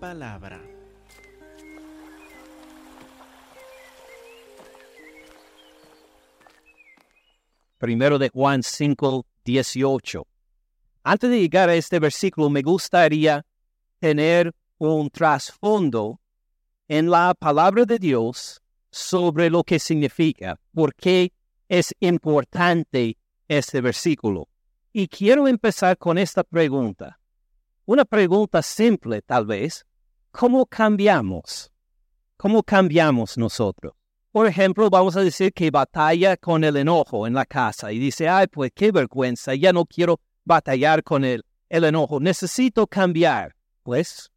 palabra. Primero de Juan 5, 18. Antes de llegar a este versículo, me gustaría tener un trasfondo en la palabra de Dios sobre lo que significa, por qué es importante este versículo. Y quiero empezar con esta pregunta. Una pregunta simple, tal vez. ¿Cómo cambiamos? ¿Cómo cambiamos nosotros? Por ejemplo, vamos a decir que batalla con el enojo en la casa y dice, ay, pues qué vergüenza, ya no quiero batallar con el, el enojo, necesito cambiar. Pues,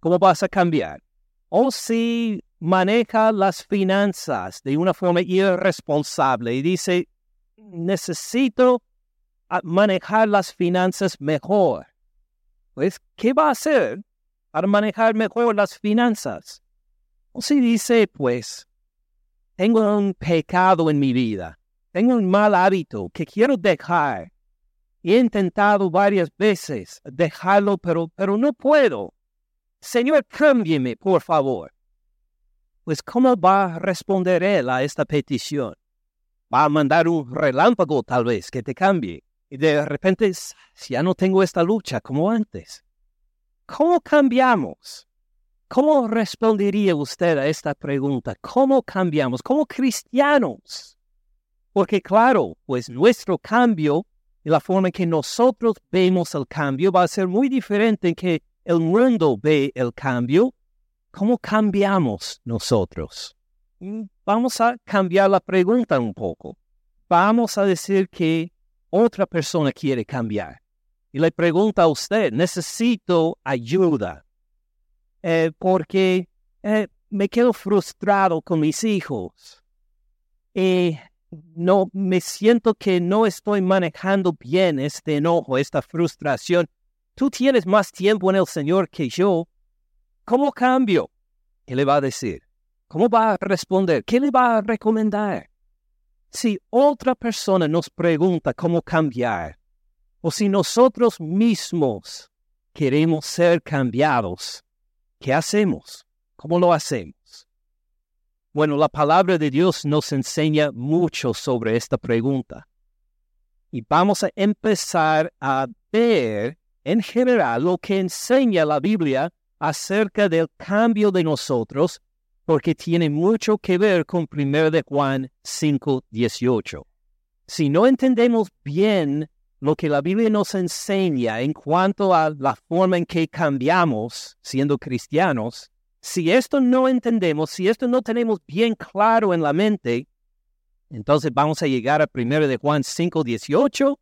¿cómo vas a cambiar? O si maneja las finanzas de una forma irresponsable y dice, necesito manejar las finanzas mejor. Pues, ¿qué va a hacer para manejar mejor las finanzas? O si dice, pues, tengo un pecado en mi vida, tengo un mal hábito que quiero dejar. He intentado varias veces dejarlo, pero, pero no puedo. Señor, cámbieme, por favor. Pues, ¿cómo va a responder él a esta petición? Va a mandar un relámpago, tal vez, que te cambie. Y de repente, ya no tengo esta lucha como antes. ¿Cómo cambiamos? ¿Cómo respondería usted a esta pregunta? ¿Cómo cambiamos? ¿Cómo cristianos? Porque claro, pues nuestro cambio y la forma en que nosotros vemos el cambio va a ser muy diferente en que el mundo ve el cambio. ¿Cómo cambiamos nosotros? Mm, vamos a cambiar la pregunta un poco. Vamos a decir que otra persona quiere cambiar. Y le pregunta a usted, necesito ayuda. Eh, porque eh, me quedo frustrado con mis hijos. Y no me siento que no estoy manejando bien este enojo, esta frustración. Tú tienes más tiempo en el Señor que yo. ¿Cómo cambio? ¿Qué le va a decir? ¿Cómo va a responder? ¿Qué le va a recomendar? Si otra persona nos pregunta cómo cambiar, o si nosotros mismos queremos ser cambiados, ¿Qué hacemos? ¿Cómo lo hacemos? Bueno, la palabra de Dios nos enseña mucho sobre esta pregunta. Y vamos a empezar a ver en general lo que enseña la Biblia acerca del cambio de nosotros, porque tiene mucho que ver con 1 de Juan 5:18. Si no entendemos bien lo que la Biblia nos enseña en cuanto a la forma en que cambiamos siendo cristianos, si esto no entendemos, si esto no tenemos bien claro en la mente, entonces vamos a llegar a 1 de Juan 5, 18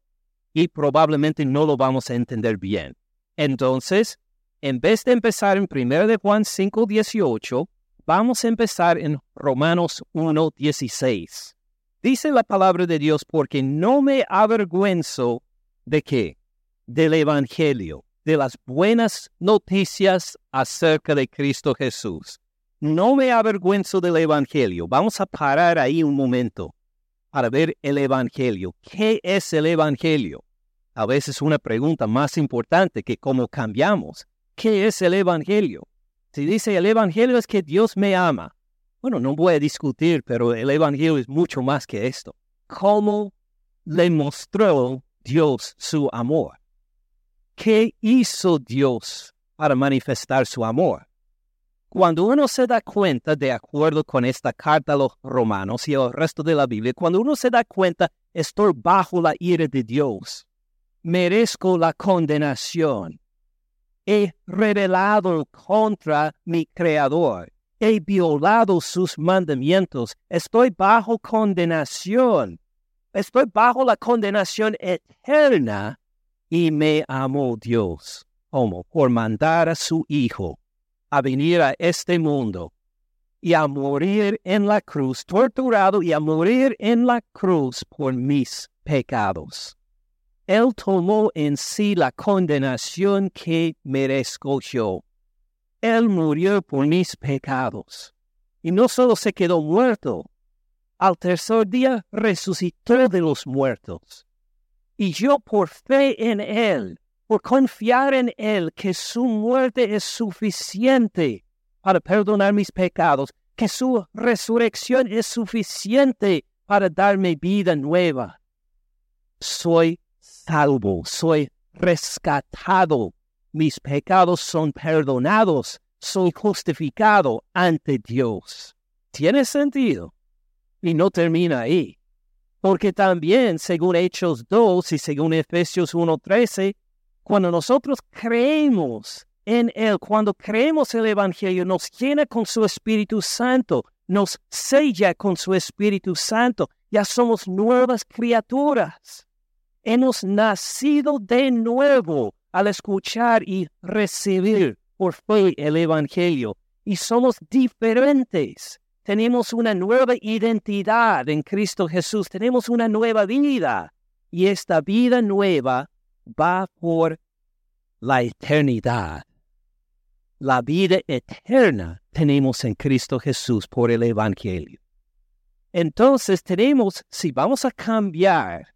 y probablemente no lo vamos a entender bien. Entonces, en vez de empezar en 1 de Juan 5, 18, vamos a empezar en Romanos 1, 16. Dice la palabra de Dios, porque no me avergüenzo ¿De qué? Del Evangelio, de las buenas noticias acerca de Cristo Jesús. No me avergüenzo del Evangelio. Vamos a parar ahí un momento para ver el Evangelio. ¿Qué es el Evangelio? A veces una pregunta más importante que cómo cambiamos. ¿Qué es el Evangelio? Si dice el Evangelio es que Dios me ama. Bueno, no voy a discutir, pero el Evangelio es mucho más que esto. ¿Cómo le mostró Dios su amor. ¿Qué hizo Dios para manifestar su amor? Cuando uno se da cuenta, de acuerdo con esta carta a los romanos y el resto de la Biblia, cuando uno se da cuenta, estoy bajo la ira de Dios, merezco la condenación, he rebelado contra mi Creador, he violado sus mandamientos, estoy bajo condenación estoy bajo la condenación eterna y me amó Dios, como por mandar a su Hijo a venir a este mundo y a morir en la cruz, torturado y a morir en la cruz por mis pecados. Él tomó en sí la condenación que merezco yo. Él murió por mis pecados. Y no solo se quedó muerto, al tercer día resucitó de los muertos. Y yo por fe en Él, por confiar en Él, que su muerte es suficiente para perdonar mis pecados, que su resurrección es suficiente para darme vida nueva. Soy salvo, soy rescatado, mis pecados son perdonados, soy justificado ante Dios. ¿Tiene sentido? Y no termina ahí. Porque también, según Hechos 2 y según Efesios 1.13, cuando nosotros creemos en Él, cuando creemos el Evangelio, nos llena con su Espíritu Santo, nos sella con su Espíritu Santo, ya somos nuevas criaturas. Hemos nacido de nuevo al escuchar y recibir por fe el Evangelio y somos diferentes. Tenemos una nueva identidad en Cristo Jesús, tenemos una nueva vida y esta vida nueva va por la eternidad. La vida eterna tenemos en Cristo Jesús por el Evangelio. Entonces tenemos, si vamos a cambiar,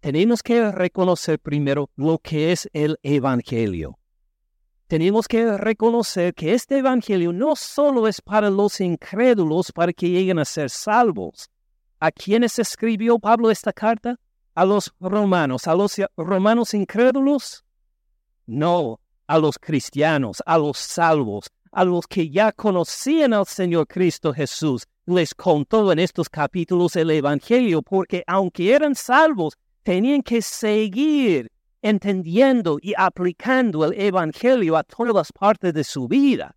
tenemos que reconocer primero lo que es el Evangelio tenemos que reconocer que este Evangelio no solo es para los incrédulos para que lleguen a ser salvos. ¿A quiénes escribió Pablo esta carta? ¿A los romanos? ¿A los romanos incrédulos? No, a los cristianos, a los salvos, a los que ya conocían al Señor Cristo Jesús. Les contó en estos capítulos el Evangelio porque aunque eran salvos, tenían que seguir entendiendo y aplicando el Evangelio a todas partes de su vida.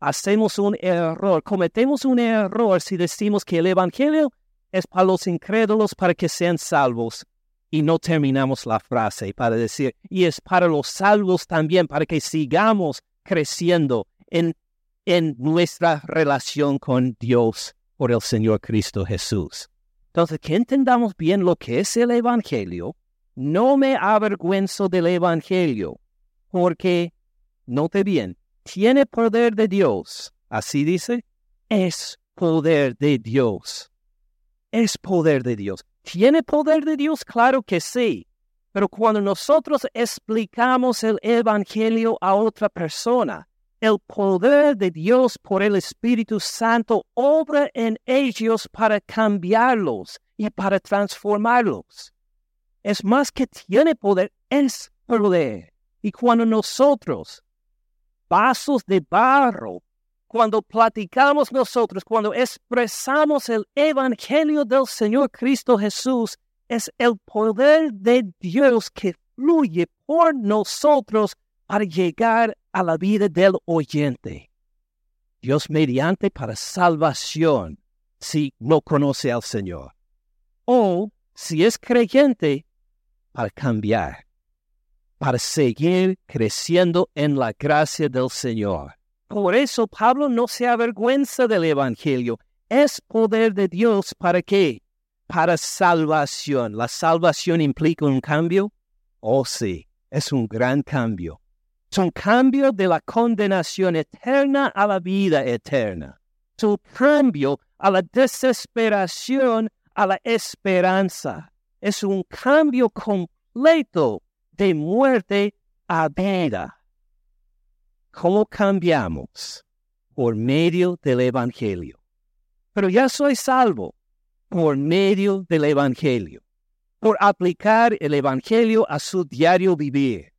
Hacemos un error, cometemos un error si decimos que el Evangelio es para los incrédulos para que sean salvos y no terminamos la frase para decir, y es para los salvos también, para que sigamos creciendo en, en nuestra relación con Dios por el Señor Cristo Jesús. Entonces, que entendamos bien lo que es el Evangelio, no me avergüenzo del Evangelio, porque, note bien, tiene poder de Dios. Así dice, es poder de Dios. Es poder de Dios. ¿Tiene poder de Dios? Claro que sí. Pero cuando nosotros explicamos el Evangelio a otra persona, el poder de Dios por el Espíritu Santo obra en ellos para cambiarlos y para transformarlos es más que tiene poder, es poder. Y cuando nosotros, vasos de barro, cuando platicamos nosotros, cuando expresamos el Evangelio del Señor Cristo Jesús, es el poder de Dios que fluye por nosotros para llegar a la vida del oyente. Dios mediante para salvación si no conoce al Señor. O si es creyente, para cambiar, para seguir creciendo en la gracia del Señor. Por eso Pablo no se avergüenza del Evangelio. Es poder de Dios para qué? Para salvación. ¿La salvación implica un cambio? Oh sí, es un gran cambio. Es un cambio de la condenación eterna a la vida eterna. Es un cambio a la desesperación a la esperanza es un cambio completo de muerte a vida. ¿Cómo cambiamos? Por medio del Evangelio. Pero ya soy salvo por medio del Evangelio, por aplicar el Evangelio a su diario vivir,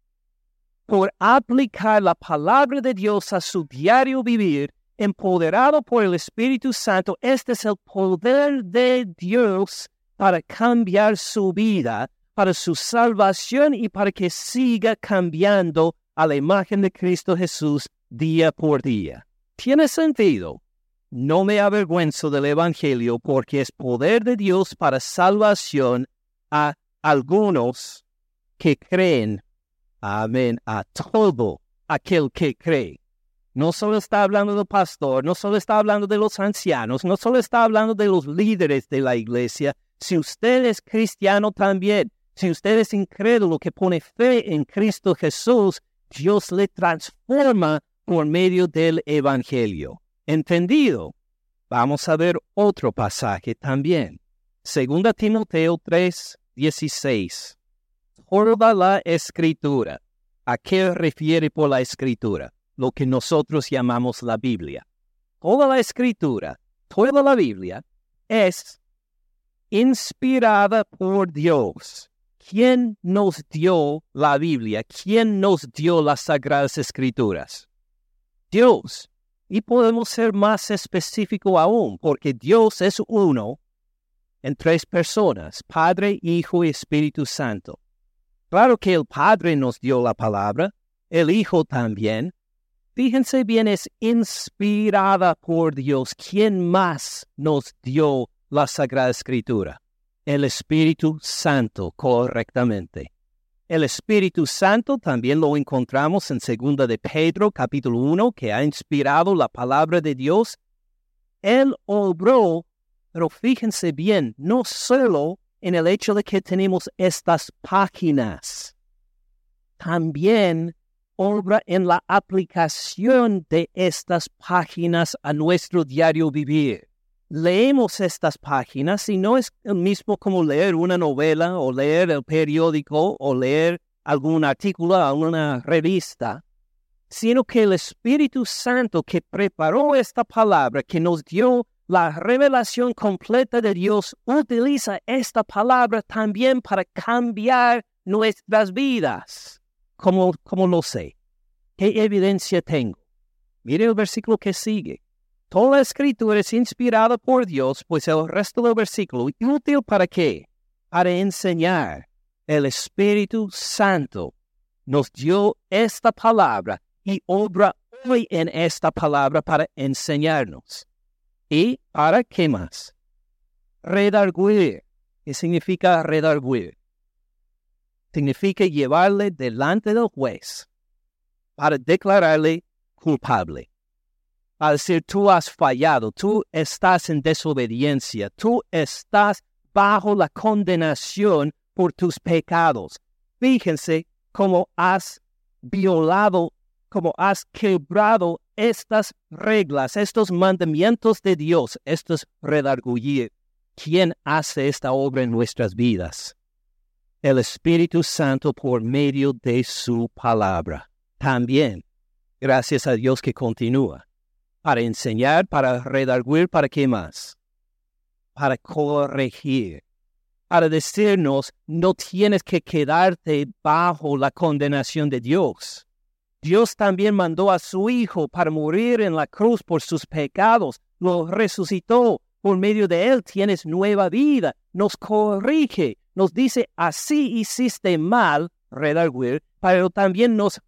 por aplicar la palabra de Dios a su diario vivir, empoderado por el Espíritu Santo. Este es el poder de Dios para cambiar su vida, para su salvación y para que siga cambiando a la imagen de Cristo Jesús día por día. ¿Tiene sentido? No me avergüenzo del Evangelio porque es poder de Dios para salvación a algunos que creen. Amén. A todo aquel que cree. No solo está hablando del pastor, no solo está hablando de los ancianos, no solo está hablando de los líderes de la iglesia, si usted es cristiano también, si usted es incrédulo que pone fe en Cristo Jesús, Dios le transforma por medio del Evangelio. ¿Entendido? Vamos a ver otro pasaje también. Segunda Timoteo 3, 16. toda la escritura. ¿A qué refiere por la escritura? Lo que nosotros llamamos la Biblia. Toda la escritura, toda la Biblia es inspirada por Dios. ¿Quién nos dio la Biblia? ¿Quién nos dio las sagradas escrituras? Dios. Y podemos ser más específico aún, porque Dios es uno en tres personas, Padre, Hijo y Espíritu Santo. Claro que el Padre nos dio la palabra, el Hijo también. Fíjense bien, es inspirada por Dios. ¿Quién más nos dio la Sagrada Escritura? El Espíritu Santo, correctamente. El Espíritu Santo también lo encontramos en 2 de Pedro, capítulo 1, que ha inspirado la palabra de Dios. Él obró, pero fíjense bien, no solo en el hecho de que tenemos estas páginas, también obra en la aplicación de estas páginas a nuestro diario vivir leemos estas páginas y no es el mismo como leer una novela o leer el periódico o leer algún artículo, alguna revista, sino que el Espíritu Santo que preparó esta palabra, que nos dio la revelación completa de Dios, utiliza esta palabra también para cambiar nuestras vidas. ¿Cómo, cómo lo sé? ¿Qué evidencia tengo? Mire el versículo que sigue. Toda la escritura es inspirada por Dios, pues el resto del versículo, ¿útil para qué? Para enseñar. El Espíritu Santo nos dio esta palabra y obra hoy en esta palabra para enseñarnos. ¿Y para qué más? Redarguir. ¿Qué significa redarguir? Significa llevarle delante del juez para declararle culpable al decir tú has fallado, tú estás en desobediencia, tú estás bajo la condenación por tus pecados. Fíjense cómo has violado, cómo has quebrado estas reglas, estos mandamientos de Dios, estos redargullir. ¿Quién hace esta obra en nuestras vidas? El Espíritu Santo por medio de su palabra. También, gracias a Dios que continúa para enseñar, para redarguir, para qué más? Para corregir, para decirnos, no tienes que quedarte bajo la condenación de Dios. Dios también mandó a su Hijo para morir en la cruz por sus pecados, lo resucitó, por medio de él tienes nueva vida, nos corrige, nos dice, así hiciste mal, redarguir, pero también nos,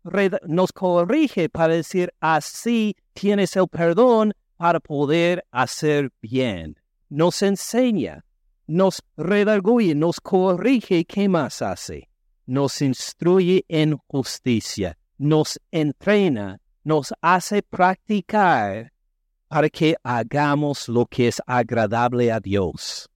nos corrige para decir, así tienes el perdón para poder hacer bien. Nos enseña, nos redarguye, nos corrige, ¿qué más hace? Nos instruye en justicia, nos entrena, nos hace practicar para que hagamos lo que es agradable a Dios.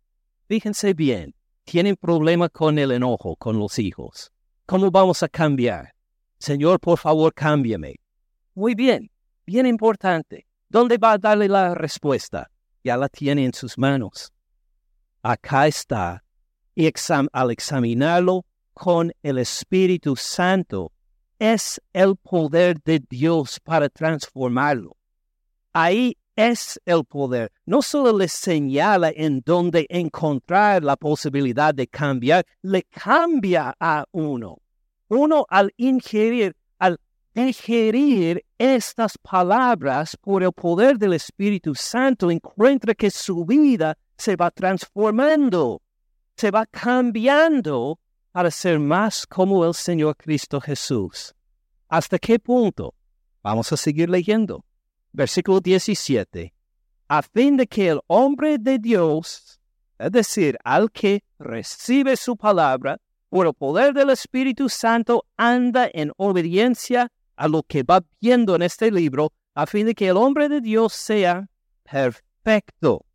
Fíjense bien, tienen problema con el enojo con los hijos. ¿Cómo vamos a cambiar? Señor, por favor, cámbiame. Muy bien, bien importante. ¿Dónde va a darle la respuesta? Ya la tiene en sus manos. Acá está. Y al examinarlo con el Espíritu Santo, es el poder de Dios para transformarlo. Ahí es el poder. No solo le señala en dónde encontrar la posibilidad de cambiar, le cambia a uno. Uno al ingerir, al digerir estas palabras por el poder del Espíritu Santo, encuentra que su vida se va transformando, se va cambiando para ser más como el Señor Cristo Jesús. ¿Hasta qué punto? Vamos a seguir leyendo versículo 17, a fin de que el hombre de Dios, es decir, al que recibe su palabra, por el poder del Espíritu Santo, anda en obediencia a lo que va viendo en este libro, a fin de que el hombre de Dios sea perfecto,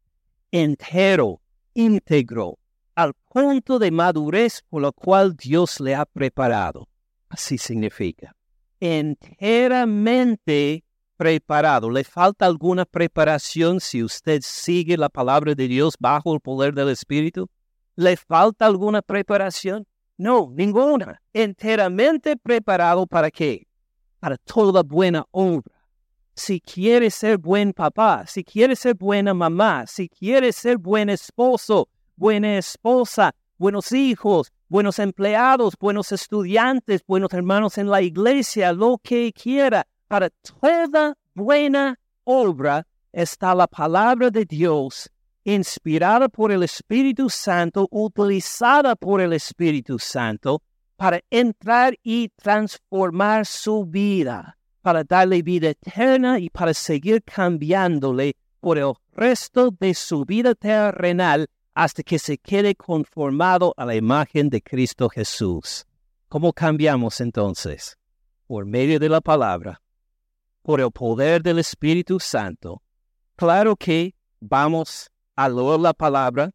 entero, íntegro, al punto de madurez por lo cual Dios le ha preparado. Así significa. Enteramente preparado. ¿Le falta alguna preparación si usted sigue la palabra de Dios bajo el poder del Espíritu? ¿Le falta alguna preparación? No, ninguna. Enteramente preparado para qué? Para toda buena obra. Si quieres ser buen papá, si quieres ser buena mamá, si quieres ser buen esposo, buena esposa, buenos hijos, buenos empleados, buenos estudiantes, buenos hermanos en la iglesia, lo que quiera, para toda buena obra está la palabra de Dios, inspirada por el Espíritu Santo, utilizada por el Espíritu Santo para entrar y transformar su vida, para darle vida eterna y para seguir cambiándole por el resto de su vida terrenal hasta que se quede conformado a la imagen de Cristo Jesús. ¿Cómo cambiamos entonces? Por medio de la palabra, por el poder del Espíritu Santo. Claro que vamos a leer la palabra,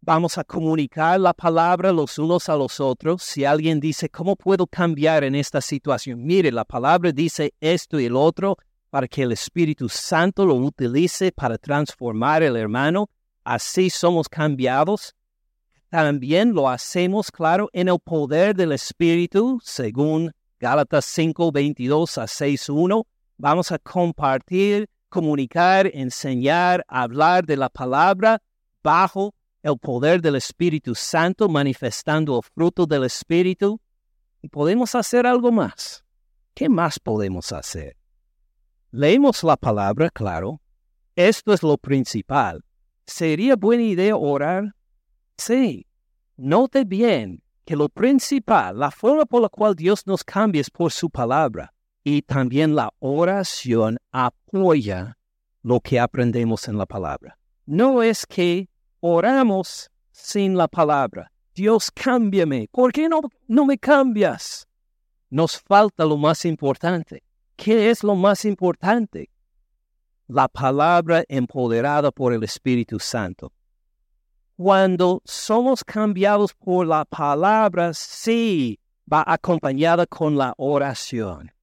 vamos a comunicar la palabra los unos a los otros. Si alguien dice, ¿cómo puedo cambiar en esta situación? Mire, la palabra dice esto y el otro para que el Espíritu Santo lo utilice para transformar el hermano. Así somos cambiados. También lo hacemos, claro, en el poder del Espíritu, según Gálatas 5, 22 a 6, 1. Vamos a compartir, comunicar, enseñar, hablar de la palabra bajo el poder del Espíritu Santo, manifestando el fruto del Espíritu. Y podemos hacer algo más. ¿Qué más podemos hacer? Leemos la palabra, claro. Esto es lo principal. ¿Sería buena idea orar? Sí. Note bien que lo principal, la forma por la cual Dios nos cambia es por su palabra. Y también la oración apoya lo que aprendemos en la palabra. No es que oramos sin la palabra. Dios, cámbiame. ¿Por qué no, no me cambias? Nos falta lo más importante. ¿Qué es lo más importante? La palabra empoderada por el Espíritu Santo. Cuando somos cambiados por la palabra, sí, va acompañada con la oración.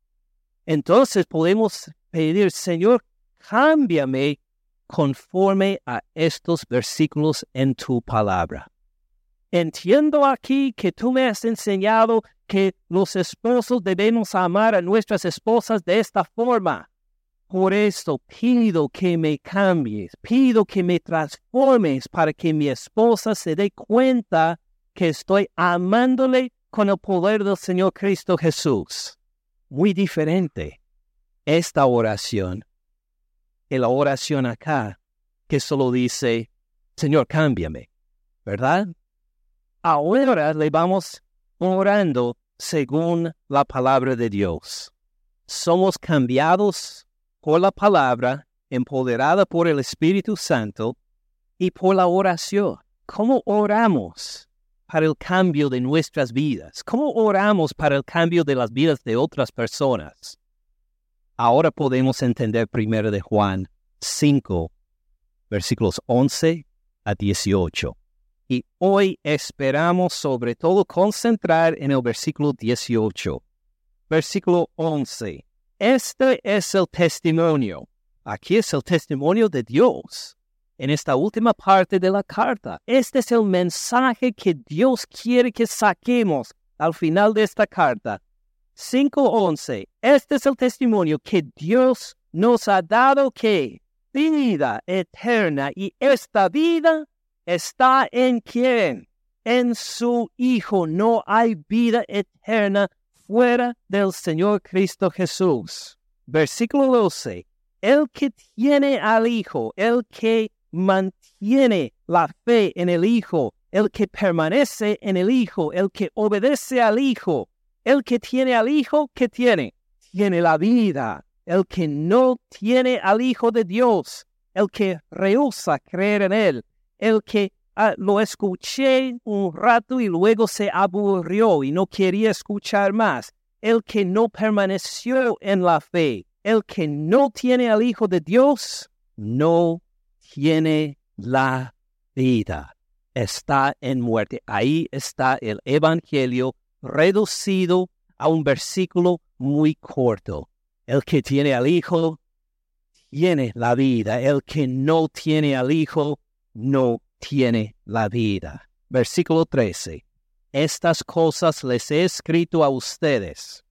Entonces podemos pedir, Señor, cámbiame conforme a estos versículos en tu palabra. Entiendo aquí que tú me has enseñado que los esposos debemos amar a nuestras esposas de esta forma. Por esto pido que me cambies, pido que me transformes para que mi esposa se dé cuenta que estoy amándole con el poder del Señor Cristo Jesús. Muy diferente esta oración la oración acá, que solo dice, Señor, cámbiame, ¿verdad? Ahora le vamos orando según la palabra de Dios. Somos cambiados por la palabra, empoderada por el Espíritu Santo y por la oración. ¿Cómo oramos para el cambio de nuestras vidas? ¿Cómo oramos para el cambio de las vidas de otras personas? Ahora podemos entender primero de Juan 5, versículos 11 a 18. Y hoy esperamos sobre todo concentrar en el versículo 18. Versículo 11. Este es el testimonio. Aquí es el testimonio de Dios. En esta última parte de la carta, este es el mensaje que Dios quiere que saquemos al final de esta carta. 5.11. Este es el testimonio que Dios nos ha dado que vida eterna y esta vida está en quién? En su Hijo. No hay vida eterna fuera del Señor Cristo Jesús. Versículo 12. El que tiene al Hijo, el que mantiene la fe en el Hijo, el que permanece en el Hijo, el que obedece al Hijo, el que tiene al Hijo, ¿qué tiene? Tiene la vida. El que no tiene al Hijo de Dios, el que rehúsa creer en Él, el que ah, lo escuché un rato y luego se aburrió y no quería escuchar más, el que no permaneció en la fe, el que no tiene al Hijo de Dios, no tiene la vida. Está en muerte. Ahí está el Evangelio reducido a un versículo muy corto. El que tiene al Hijo tiene la vida. El que no tiene al Hijo no tiene la vida. Versículo 13. estas cosas les he escrito a ustedes,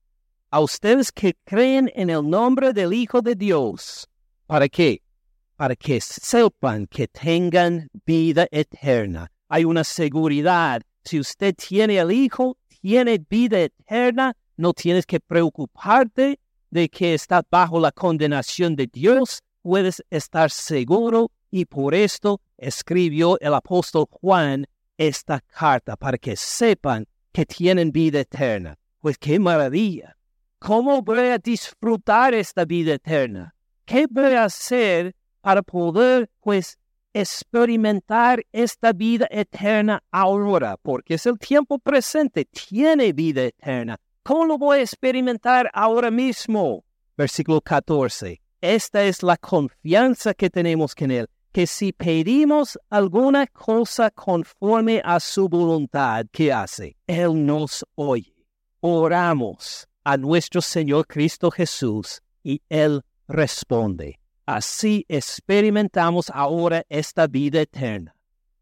a ustedes que creen en el nombre del Hijo de Dios. ¿Para qué? Para que sepan que tengan vida eterna. Hay una seguridad. Si usted tiene el Hijo, tiene vida eterna, no tienes que preocuparte de que está bajo la condenación de Dios. Puedes estar seguro y por esto escribió el apóstol Juan esta carta para que sepan que tienen vida eterna. Pues qué maravilla. ¿Cómo voy a disfrutar esta vida eterna? ¿Qué voy a hacer para poder, pues, experimentar esta vida eterna ahora? Porque es el tiempo presente, tiene vida eterna. ¿Cómo lo voy a experimentar ahora mismo? Versículo 14. Esta es la confianza que tenemos en Él que si pedimos alguna cosa conforme a su voluntad, ¿qué hace? Él nos oye. Oramos a nuestro Señor Cristo Jesús y Él responde. Así experimentamos ahora esta vida eterna.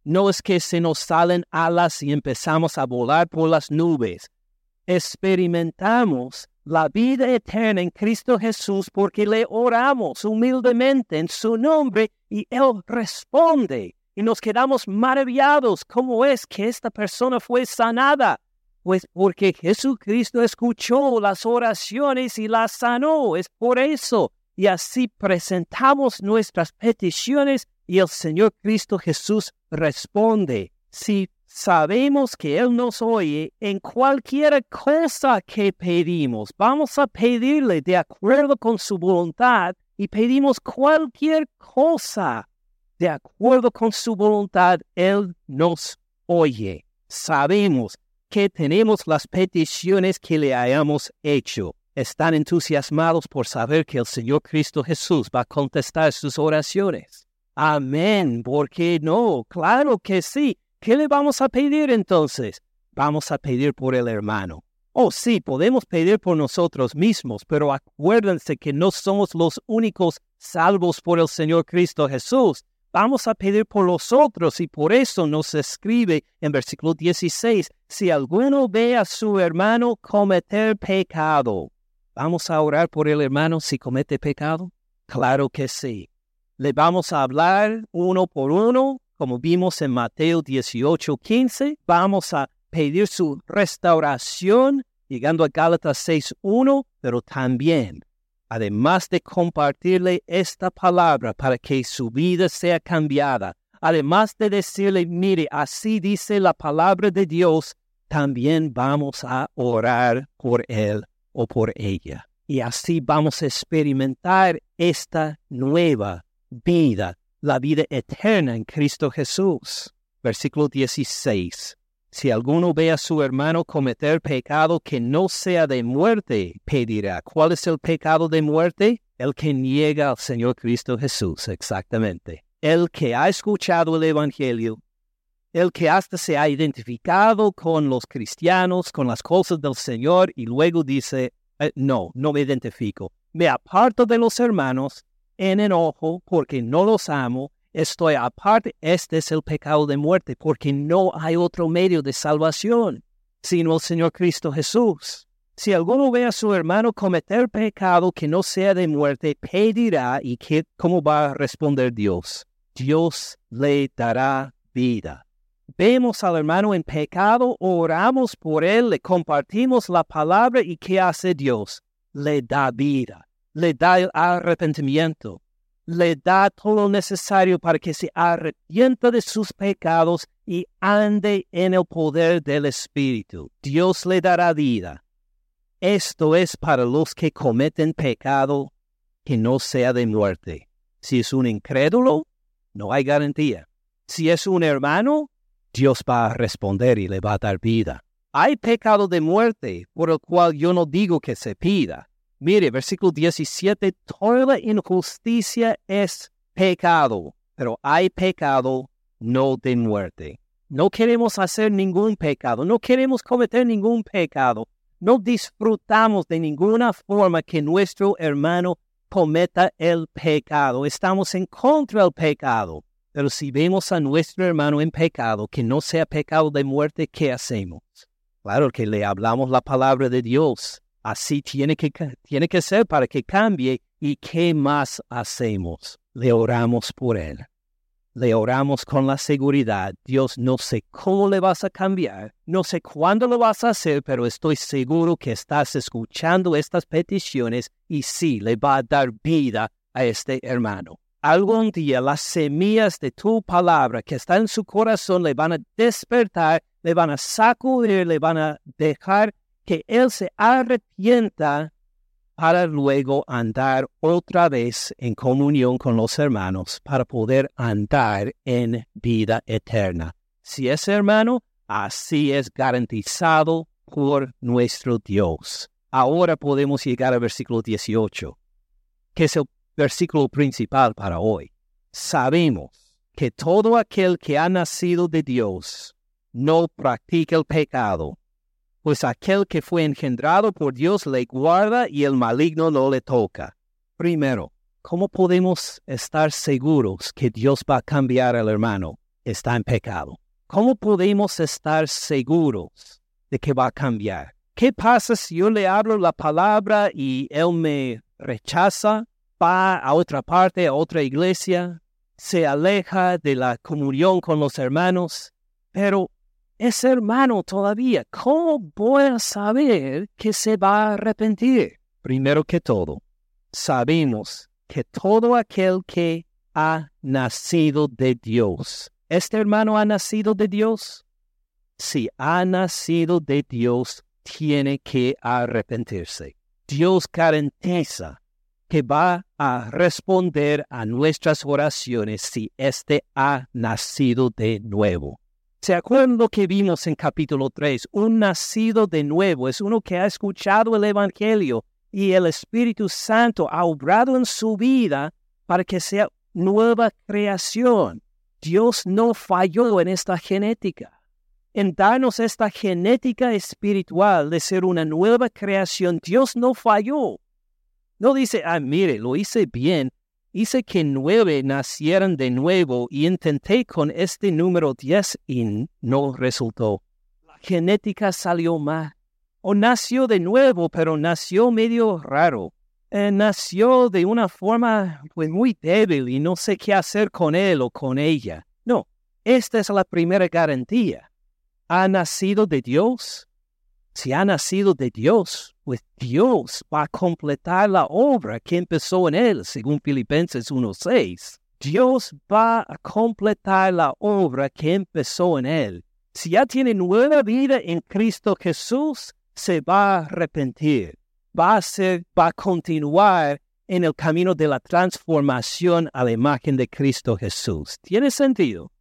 No es que se nos salen alas y empezamos a volar por las nubes. Experimentamos la vida eterna en Cristo Jesús porque le oramos humildemente en su nombre y Él responde. Y nos quedamos maravillados cómo es que esta persona fue sanada. Pues porque Jesucristo escuchó las oraciones y las sanó. Es por eso. Y así presentamos nuestras peticiones y el Señor Cristo Jesús responde. Si sabemos que Él nos oye en cualquier cosa que pedimos. Vamos a pedirle de acuerdo con su voluntad y pedimos cualquier cosa de acuerdo con su voluntad. Él nos oye. Sabemos que tenemos las peticiones que le hayamos hecho. Están entusiasmados por saber que el Señor Cristo Jesús va a contestar sus oraciones. Amén. ¿Por qué no? Claro que sí. ¿Qué le vamos a pedir entonces? Vamos a pedir por el hermano. Oh, sí, podemos pedir por nosotros mismos, pero acuérdense que no somos los únicos salvos por el Señor Cristo Jesús. Vamos a pedir por los otros y por eso nos escribe en versículo 16, si alguno ve a su hermano cometer pecado, ¿vamos a orar por el hermano si comete pecado? Claro que sí. Le vamos a hablar uno por uno como vimos en Mateo 18, 15, vamos a pedir su restauración, llegando a Gálatas 6, 1, pero también, además de compartirle esta palabra para que su vida sea cambiada, además de decirle, mire, así dice la palabra de Dios, también vamos a orar por él o por ella. Y así vamos a experimentar esta nueva vida la vida eterna en Cristo Jesús. Versículo 16. Si alguno ve a su hermano cometer pecado que no sea de muerte, pedirá. ¿Cuál es el pecado de muerte? El que niega al Señor Cristo Jesús, exactamente. El que ha escuchado el Evangelio, el que hasta se ha identificado con los cristianos, con las cosas del Señor, y luego dice, eh, no, no me identifico. Me aparto de los hermanos en enojo porque no los amo, estoy aparte. Este es el pecado de muerte porque no hay otro medio de salvación sino el Señor Cristo Jesús. Si alguno ve a su hermano cometer pecado que no sea de muerte, pedirá y que, ¿cómo va a responder Dios? Dios le dará vida. Vemos al hermano en pecado, oramos por él, le compartimos la palabra y ¿qué hace Dios? Le da vida le da el arrepentimiento, le da todo lo necesario para que se arrepienta de sus pecados y ande en el poder del Espíritu. Dios le dará vida. Esto es para los que cometen pecado que no sea de muerte. Si es un incrédulo, no hay garantía. Si es un hermano, Dios va a responder y le va a dar vida. Hay pecado de muerte por el cual yo no digo que se pida, Mire, versículo 17, toda injusticia es pecado, pero hay pecado no de muerte. No queremos hacer ningún pecado, no queremos cometer ningún pecado, no disfrutamos de ninguna forma que nuestro hermano cometa el pecado. Estamos en contra del pecado. Pero si vemos a nuestro hermano en pecado, que no sea pecado de muerte, ¿qué hacemos? Claro que le hablamos la palabra de Dios. Así tiene que, tiene que ser para que cambie. ¿Y qué más hacemos? Le oramos por él. Le oramos con la seguridad. Dios, no sé cómo le vas a cambiar, no sé cuándo lo vas a hacer, pero estoy seguro que estás escuchando estas peticiones y sí, le va a dar vida a este hermano. Algún día las semillas de tu palabra que está en su corazón le van a despertar, le van a sacudir, le van a dejar que él se arrepienta para luego andar otra vez en comunión con los hermanos, para poder andar en vida eterna. Si es hermano, así es garantizado por nuestro Dios. Ahora podemos llegar al versículo 18, que es el versículo principal para hoy. Sabemos que todo aquel que ha nacido de Dios no practica el pecado, pues aquel que fue engendrado por Dios le guarda y el maligno no le toca. Primero, ¿cómo podemos estar seguros que Dios va a cambiar al hermano está en pecado? ¿Cómo podemos estar seguros de que va a cambiar? ¿Qué pasa si yo le hablo la palabra y él me rechaza, va a otra parte, a otra iglesia, se aleja de la comunión con los hermanos, pero es hermano todavía. ¿Cómo voy a saber que se va a arrepentir? Primero que todo, sabemos que todo aquel que ha nacido de Dios, ¿este hermano ha nacido de Dios? Si ha nacido de Dios, tiene que arrepentirse. Dios garantiza que va a responder a nuestras oraciones si éste ha nacido de nuevo. ¿Se acuerdan lo que vimos en capítulo 3? Un nacido de nuevo es uno que ha escuchado el Evangelio y el Espíritu Santo ha obrado en su vida para que sea nueva creación. Dios no falló en esta genética, en darnos esta genética espiritual de ser una nueva creación. Dios no falló. No dice, ah, mire, lo hice bien, hice que nueve nacieran de nuevo y intenté con este número diez y no resultó. La genética salió mal. O nació de nuevo, pero nació medio raro. Eh, nació de una forma pues, muy débil y no sé qué hacer con él o con ella. No, esta es la primera garantía. Ha nacido de Dios. Si ha nacido de Dios, pues Dios va a completar la obra que empezó en él, según Filipenses 1.6. Dios va a completar la obra que empezó en él. Si ya tiene nueva vida en Cristo Jesús, se va a arrepentir. Va a ser, va a continuar en el camino de la transformación a la imagen de Cristo Jesús. ¿Tiene sentido?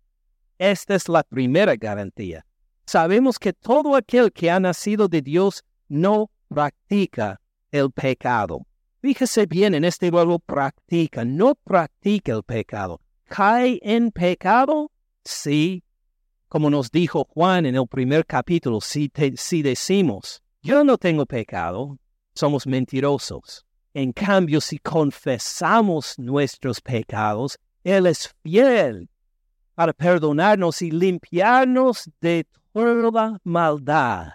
Esta es la primera garantía. Sabemos que todo aquel que ha nacido de Dios no practica el pecado. Fíjese bien en este verbo practica, no practica el pecado. ¿Cae en pecado? Sí. Como nos dijo Juan en el primer capítulo, si, si decimos, yo no tengo pecado, somos mentirosos. En cambio, si confesamos nuestros pecados, Él es fiel para perdonarnos y limpiarnos de toda maldad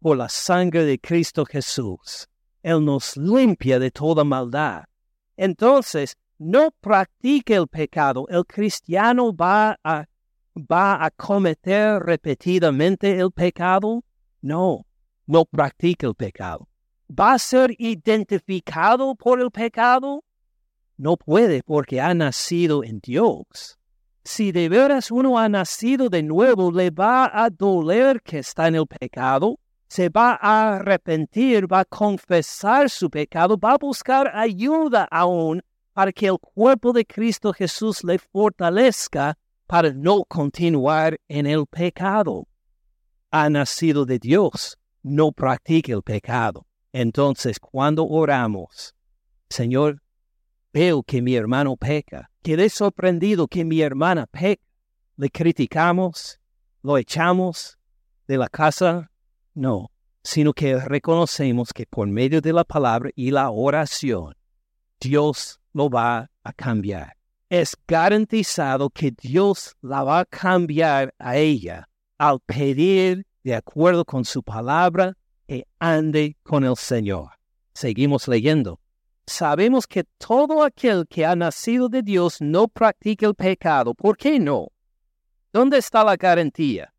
por la sangre de Cristo Jesús. Él nos limpia de toda maldad. Entonces, no practique el pecado. El cristiano va a, va a cometer repetidamente el pecado. No, no practique el pecado. ¿Va a ser identificado por el pecado? No puede porque ha nacido en Dios. Si de veras uno ha nacido de nuevo, le va a doler que está en el pecado, se va a arrepentir, va a confesar su pecado, va a buscar ayuda aún para que el cuerpo de Cristo Jesús le fortalezca para no continuar en el pecado. Ha nacido de Dios, no practique el pecado. Entonces, cuando oramos, Señor, veo que mi hermano peca, quedé sorprendido que mi hermana peca, le criticamos, lo echamos de la casa, no, sino que reconocemos que por medio de la palabra y la oración, Dios lo va a cambiar. Es garantizado que Dios la va a cambiar a ella al pedir de acuerdo con su palabra, que ande con el Señor. Seguimos leyendo. Sabemos que todo aquel que ha nacido de Dios no practica el pecado. ¿Por qué no? ¿Dónde está la garantía?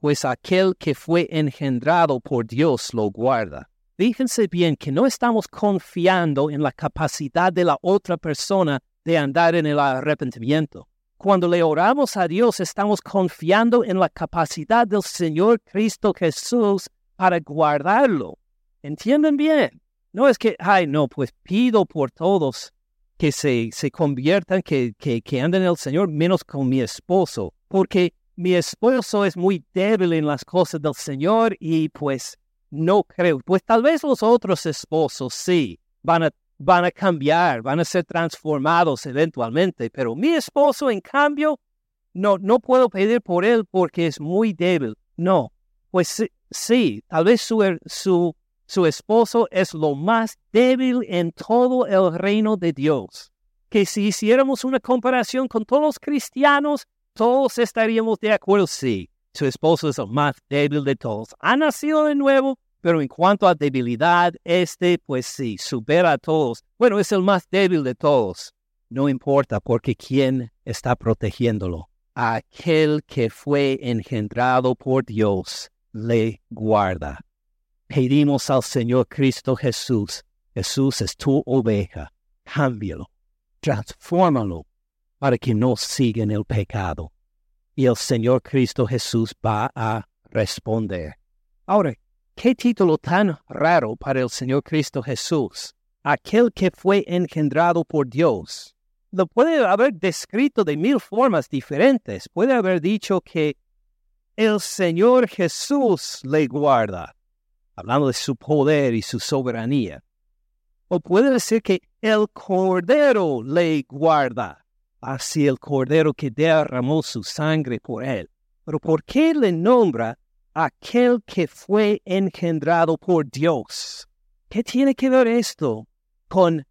Pues aquel que fue engendrado por Dios lo guarda. Fíjense bien que no estamos confiando en la capacidad de la otra persona de andar en el arrepentimiento. Cuando le oramos a Dios, estamos confiando en la capacidad del Señor Cristo Jesús para guardarlo. ¿Entienden bien? No es que, ay, no, pues pido por todos que se, se conviertan, que, que, anden en el Señor, menos con mi esposo, porque mi esposo es muy débil en las cosas del Señor y pues no creo. Pues tal vez los otros esposos sí van a, van a cambiar, van a ser transformados eventualmente, pero mi esposo, en cambio, no, no puedo pedir por él porque es muy débil. No, pues sí, tal vez su, su, su esposo es lo más débil en todo el reino de Dios. Que si hiciéramos una comparación con todos los cristianos, todos estaríamos de acuerdo, sí, su esposo es el más débil de todos. Ha nacido de nuevo, pero en cuanto a debilidad, este, pues sí, supera a todos. Bueno, es el más débil de todos. No importa, porque ¿quién está protegiéndolo? Aquel que fue engendrado por Dios le guarda. Pedimos al Señor Cristo Jesús. Jesús es tu oveja. Cámbialo. Transfórmalo para que no siga en el pecado. Y el Señor Cristo Jesús va a responder. Ahora, Qué título tan raro para el Señor Cristo Jesús, aquel que fue engendrado por Dios. Lo puede haber descrito de mil formas diferentes. Puede haber dicho que el Señor Jesús le guarda, hablando de su poder y su soberanía. O puede decir que el Cordero le guarda, así el Cordero que derramó su sangre por él. Pero ¿por qué le nombra aquel que fue engendrado por Dios. ¿Qué tiene que ver esto con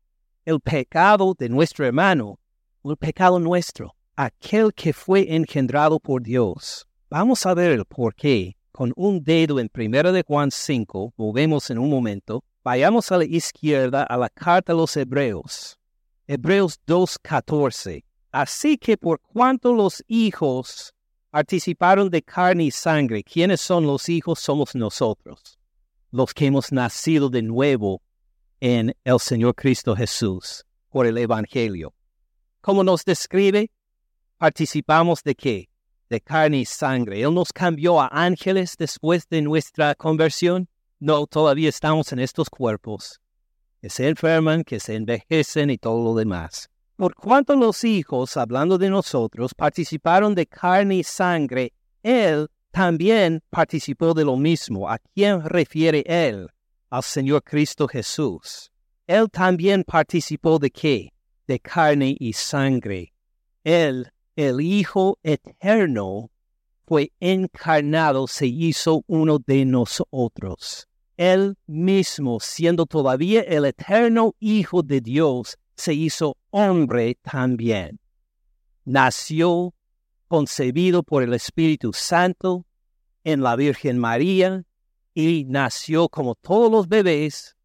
el pecado de nuestro hermano o el pecado nuestro? Aquel que fue engendrado por Dios. Vamos a ver el por qué con un dedo en 1 de Juan 5, volvemos en un momento, vayamos a la izquierda a la carta a los Hebreos. Hebreos 2.14. Así que por cuanto los hijos participaron de carne y sangre. ¿Quiénes son los hijos? Somos nosotros, los que hemos nacido de nuevo en el Señor Cristo Jesús por el Evangelio. ¿Cómo nos describe? Participamos de qué? De carne y sangre. Él nos cambió a ángeles después de nuestra conversión. No, todavía estamos en estos cuerpos que se enferman, que se envejecen y todo lo demás. Por cuanto los hijos, hablando de nosotros, participaron de carne y sangre, Él también participó de lo mismo. ¿A quién refiere Él? Al Señor Cristo Jesús. Él también participó de qué? De carne y sangre. Él, el Hijo eterno, fue encarnado, se hizo uno de nosotros. Él mismo, siendo todavía el eterno Hijo de Dios, se hizo hombre también. Nació concebido por el Espíritu Santo en la Virgen María y nació como todos los bebés.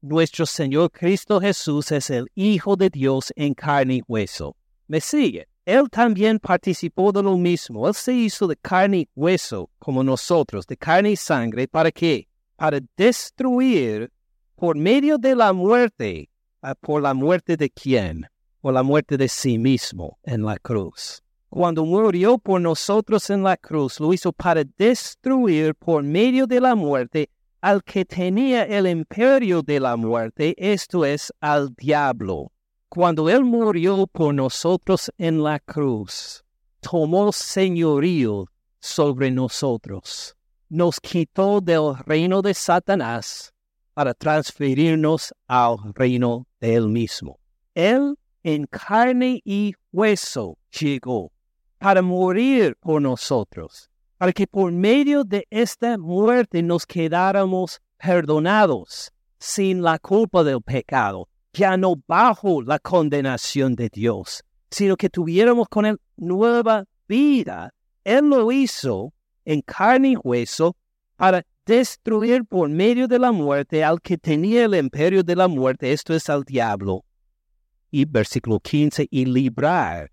Nuestro Señor Cristo Jesús es el Hijo de Dios en carne y hueso. ¿Me sigue? Él también participó de lo mismo. Él se hizo de carne y hueso como nosotros, de carne y sangre. ¿Para qué? Para destruir por medio de la muerte por la muerte de quién? Por la muerte de sí mismo en la cruz. Cuando murió por nosotros en la cruz, lo hizo para destruir por medio de la muerte al que tenía el imperio de la muerte, esto es, al diablo. Cuando Él murió por nosotros en la cruz, tomó señorío sobre nosotros, nos quitó del reino de Satanás para transferirnos al reino de Él mismo. Él en carne y hueso llegó para morir por nosotros, para que por medio de esta muerte nos quedáramos perdonados sin la culpa del pecado, ya no bajo la condenación de Dios, sino que tuviéramos con Él nueva vida. Él lo hizo en carne y hueso para destruir por medio de la muerte al que tenía el imperio de la muerte, esto es al diablo. Y versículo 15, y librar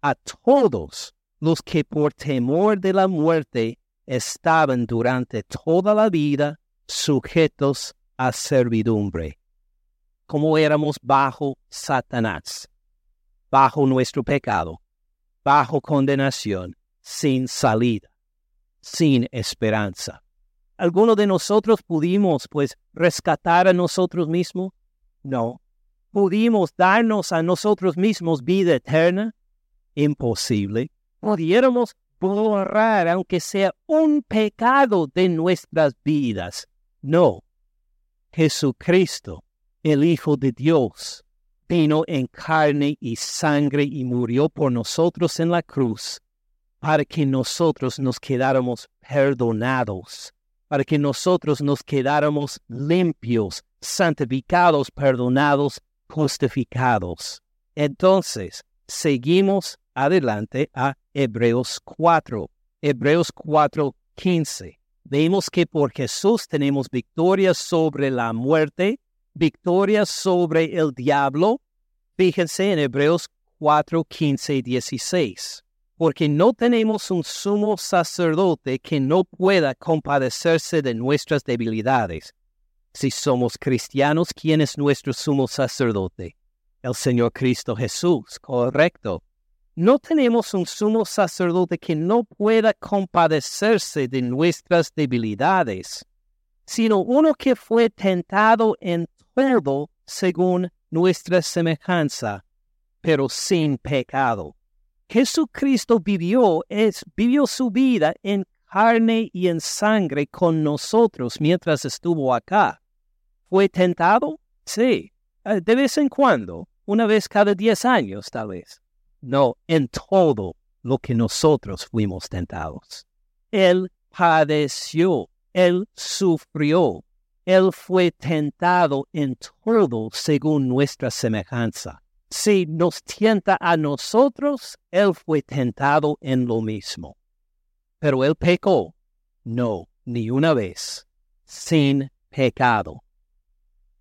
a todos los que por temor de la muerte estaban durante toda la vida sujetos a servidumbre, como éramos bajo Satanás, bajo nuestro pecado, bajo condenación, sin salida, sin esperanza. ¿Alguno de nosotros pudimos, pues, rescatar a nosotros mismos? No. ¿Pudimos darnos a nosotros mismos vida eterna? Imposible. ¿Pudiéramos borrar, aunque sea un pecado de nuestras vidas? No. Jesucristo, el Hijo de Dios, vino en carne y sangre y murió por nosotros en la cruz para que nosotros nos quedáramos perdonados para que nosotros nos quedáramos limpios, santificados, perdonados, justificados. Entonces, seguimos adelante a Hebreos 4. Hebreos 4, 15. Vemos que por Jesús tenemos victoria sobre la muerte, victoria sobre el diablo. Fíjense en Hebreos 4, 15 y 16 porque no tenemos un sumo sacerdote que no pueda compadecerse de nuestras debilidades. Si somos cristianos, ¿quién es nuestro sumo sacerdote? El Señor Cristo Jesús, correcto. No tenemos un sumo sacerdote que no pueda compadecerse de nuestras debilidades, sino uno que fue tentado en todo según nuestra semejanza, pero sin pecado. Jesucristo vivió, es, vivió su vida en carne y en sangre con nosotros mientras estuvo acá. ¿Fue tentado? Sí, eh, de vez en cuando, una vez cada diez años tal vez. No, en todo lo que nosotros fuimos tentados. Él padeció, Él sufrió, Él fue tentado en todo según nuestra semejanza si nos tienta a nosotros, Él fue tentado en lo mismo. Pero Él pecó, no, ni una vez, sin pecado.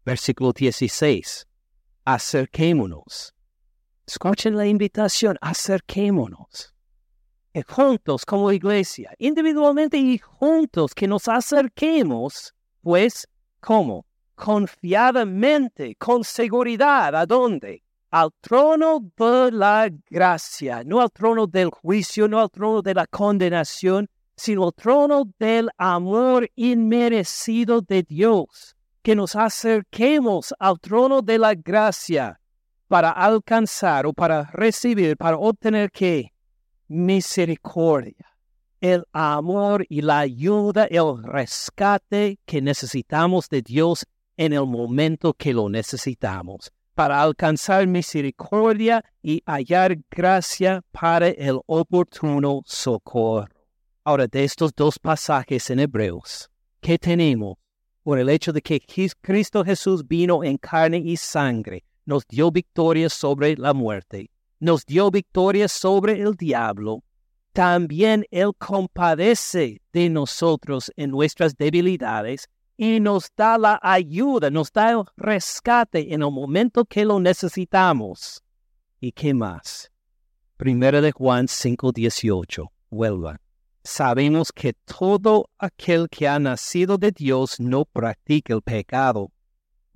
Versículo 16. Acerquémonos. Escuchen la invitación, acerquémonos. Juntos como iglesia, individualmente y juntos, que nos acerquemos, pues, ¿cómo? Confiadamente, con seguridad, ¿a dónde? al trono de la gracia, no al trono del juicio, no al trono de la condenación, sino al trono del amor inmerecido de Dios, que nos acerquemos al trono de la gracia para alcanzar o para recibir, para obtener qué? Misericordia, el amor y la ayuda, el rescate que necesitamos de Dios en el momento que lo necesitamos para alcanzar misericordia y hallar gracia para el oportuno socorro. Ahora, de estos dos pasajes en Hebreos, ¿qué tenemos? Por el hecho de que Cristo Jesús vino en carne y sangre, nos dio victoria sobre la muerte, nos dio victoria sobre el diablo, también Él compadece de nosotros en nuestras debilidades y nos da la ayuda, nos da el rescate en el momento que lo necesitamos. ¿Y qué más? Primera de Juan 5:18. Vuelva. Sabemos que todo aquel que ha nacido de Dios no practica el pecado,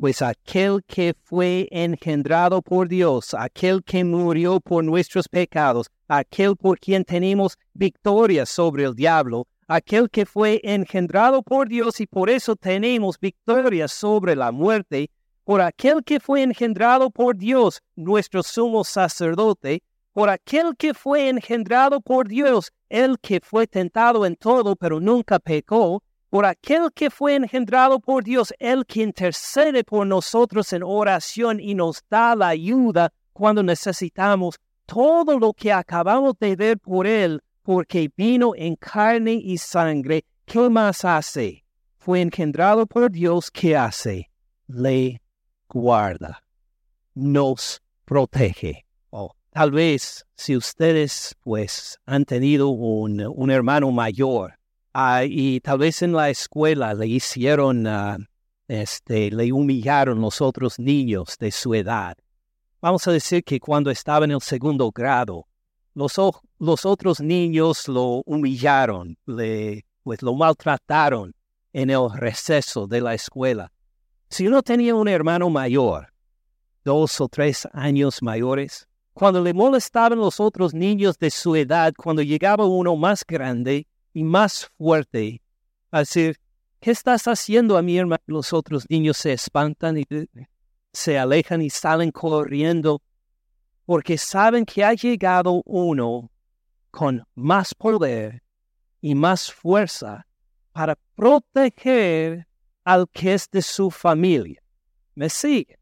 pues aquel que fue engendrado por Dios, aquel que murió por nuestros pecados, aquel por quien tenemos victoria sobre el diablo, aquel que fue engendrado por Dios y por eso tenemos victoria sobre la muerte, por aquel que fue engendrado por Dios, nuestro sumo sacerdote, por aquel que fue engendrado por Dios, el que fue tentado en todo pero nunca pecó, por aquel que fue engendrado por Dios, el que intercede por nosotros en oración y nos da la ayuda cuando necesitamos todo lo que acabamos de ver por él, porque vino en carne y sangre, ¿qué más hace? Fue engendrado por Dios, ¿qué hace? Le guarda, nos protege. Oh, tal vez si ustedes pues han tenido un, un hermano mayor Ah, y tal vez en la escuela le hicieron, ah, este, le humillaron los otros niños de su edad. Vamos a decir que cuando estaba en el segundo grado, los, los otros niños lo humillaron, le, pues lo maltrataron en el receso de la escuela. Si uno tenía un hermano mayor, dos o tres años mayores, cuando le molestaban los otros niños de su edad, cuando llegaba uno más grande y más fuerte, a decir, ¿qué estás haciendo a mi hermano? Los otros niños se espantan y se alejan y salen corriendo porque saben que ha llegado uno con más poder y más fuerza para proteger al que es de su familia. ¿Me sigue?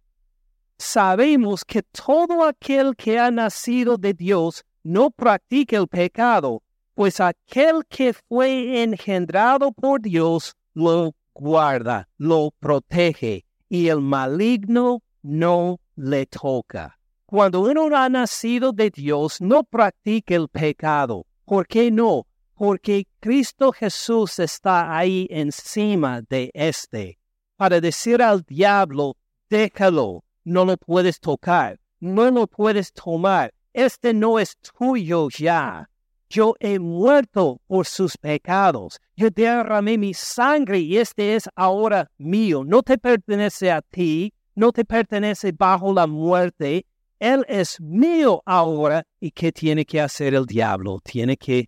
Sabemos que todo aquel que ha nacido de Dios no practica el pecado, pues aquel que fue engendrado por Dios lo guarda, lo protege, y el maligno no le toca. Cuando uno ha nacido de Dios, no practica el pecado. ¿Por qué no? Porque Cristo Jesús está ahí encima de este, para decir al diablo, déjalo, no lo puedes tocar, no lo puedes tomar, este no es tuyo ya. Yo he muerto por sus pecados. Yo derramé mi sangre y este es ahora mío. No te pertenece a ti, no te pertenece bajo la muerte, él es mío ahora. ¿Y qué tiene que hacer el diablo? Tiene que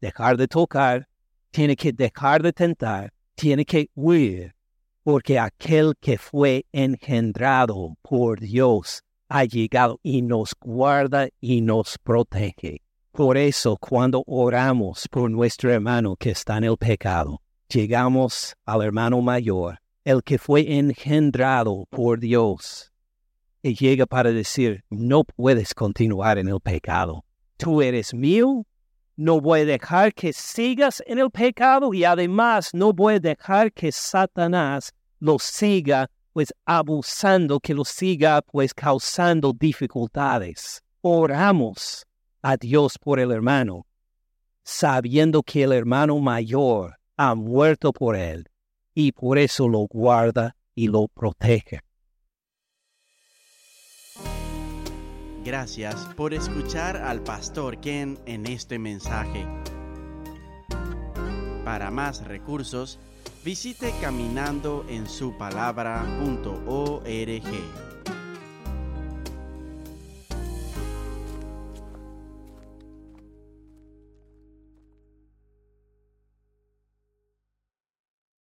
dejar de tocar, tiene que dejar de tentar, tiene que huir, porque aquel que fue engendrado por Dios ha llegado y nos guarda y nos protege. Por eso cuando oramos por nuestro hermano que está en el pecado, llegamos al hermano mayor, el que fue engendrado por Dios, y llega para decir, no puedes continuar en el pecado. Tú eres mío, no voy a dejar que sigas en el pecado y además no voy a dejar que Satanás lo siga pues abusando, que lo siga pues causando dificultades. Oramos a Dios por el hermano, sabiendo que el hermano mayor ha muerto por él y por eso lo guarda y lo protege. Gracias por escuchar al pastor Ken en este mensaje. Para más recursos, visite caminandoensupalabra.org.